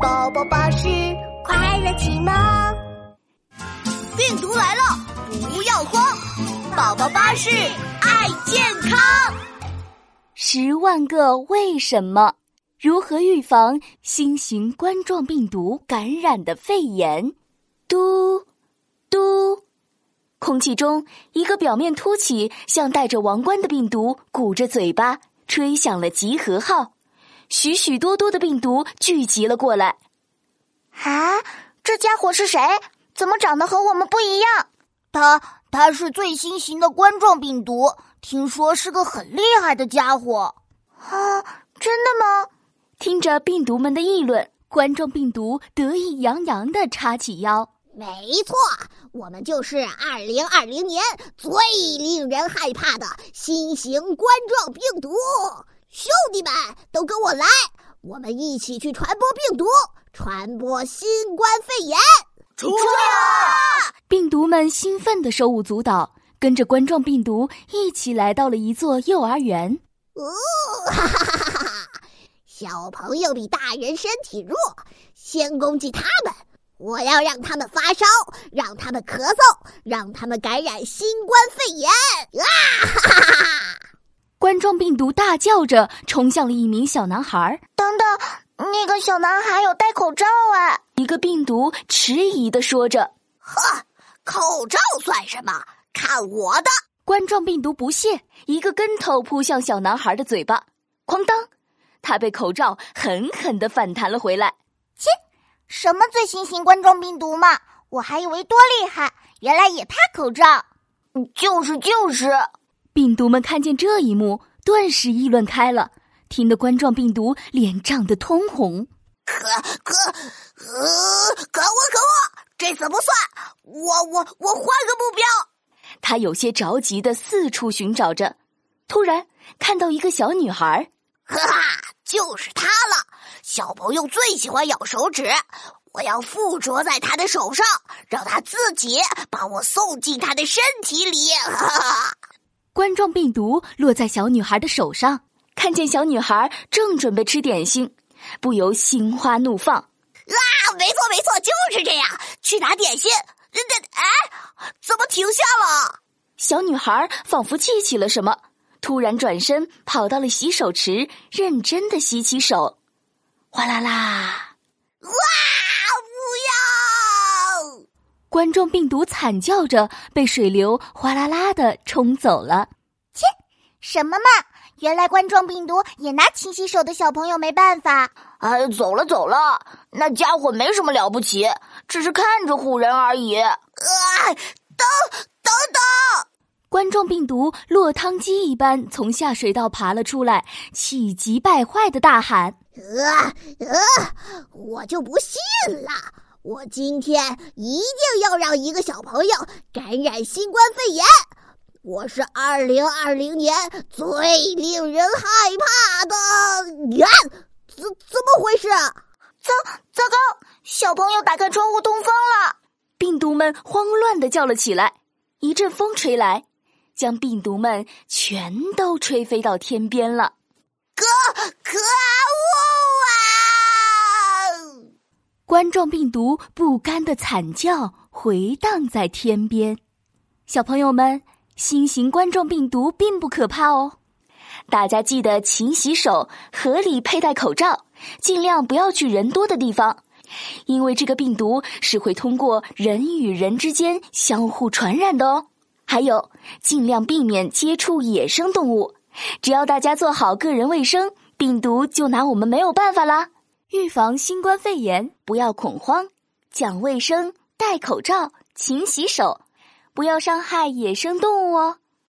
宝宝巴士快乐启蒙。病毒来了，不要慌！宝宝巴士爱健康。十万个为什么？如何预防新型冠状病毒感染的肺炎？嘟嘟，空气中一个表面凸起、像戴着王冠的病毒鼓着嘴巴，吹响了集合号。许许多多的病毒聚集了过来。啊，这家伙是谁？怎么长得和我们不一样？他他是最新型的冠状病毒，听说是个很厉害的家伙。啊，真的吗？听着病毒们的议论，冠状病毒得意洋洋的叉起腰。没错，我们就是二零二零年最令人害怕的新型冠状病毒。兄弟们，都跟我来！我们一起去传播病毒，传播新冠肺炎。出来啊！病毒们兴奋的手舞足蹈，跟着冠状病毒一起来到了一座幼儿园。哦，哈哈哈哈哈！小朋友比大人身体弱，先攻击他们。我要让他们发烧，让他们咳嗽，让他们感染新冠肺炎。啊！冠状病毒大叫着冲向了一名小男孩。等等，那个小男孩有戴口罩啊！一个病毒迟疑的说着：“呵，口罩算什么？看我的！”冠状病毒不屑，一个跟头扑向小男孩的嘴巴，哐当，他被口罩狠狠的反弹了回来。切，什么最新型冠状病毒嘛？我还以为多厉害，原来也怕口罩。就是就是。病毒们看见这一幕，顿时议论开了，听得冠状病毒脸涨得通红。可可，呃，可恶可恶！这次不算，我我我换个目标。他有些着急的四处寻找着，突然看到一个小女孩，哈哈，就是她了！小朋友最喜欢咬手指，我要附着在她的手上，让她自己把我送进她的身体里。哈哈。冠状病毒落在小女孩的手上，看见小女孩正准备吃点心，不由心花怒放。啊，没错没错，就是这样。去拿点心。哎，怎么停下了？小女孩仿佛记起了什么，突然转身跑到了洗手池，认真的洗起手。哗啦啦！哇！不要！冠状病毒惨叫着被水流哗啦啦的冲走了。切，什么嘛！原来冠状病毒也拿勤洗手的小朋友没办法。哎，走了走了，那家伙没什么了不起，只是看着唬人而已。啊！等等等！冠状病毒落汤鸡一般从下水道爬了出来，气急败坏的大喊：“呃呃，我就不信了！我今天一定要让一个小朋友感染新冠肺炎！我是二零二零年最令人害怕的！呀，怎怎么回事？糟糟糕！小朋友打开窗户通风了！病毒们慌乱的叫了起来。一阵风吹来。将病毒们全都吹飞到天边了，可可恶啊！冠状病毒不甘的惨叫回荡在天边。小朋友们，新型冠状病毒并不可怕哦，大家记得勤洗手，合理佩戴口罩，尽量不要去人多的地方，因为这个病毒是会通过人与人之间相互传染的哦。还有，尽量避免接触野生动物。只要大家做好个人卫生，病毒就拿我们没有办法啦。预防新冠肺炎，不要恐慌，讲卫生，戴口罩，勤洗手，不要伤害野生动物哦。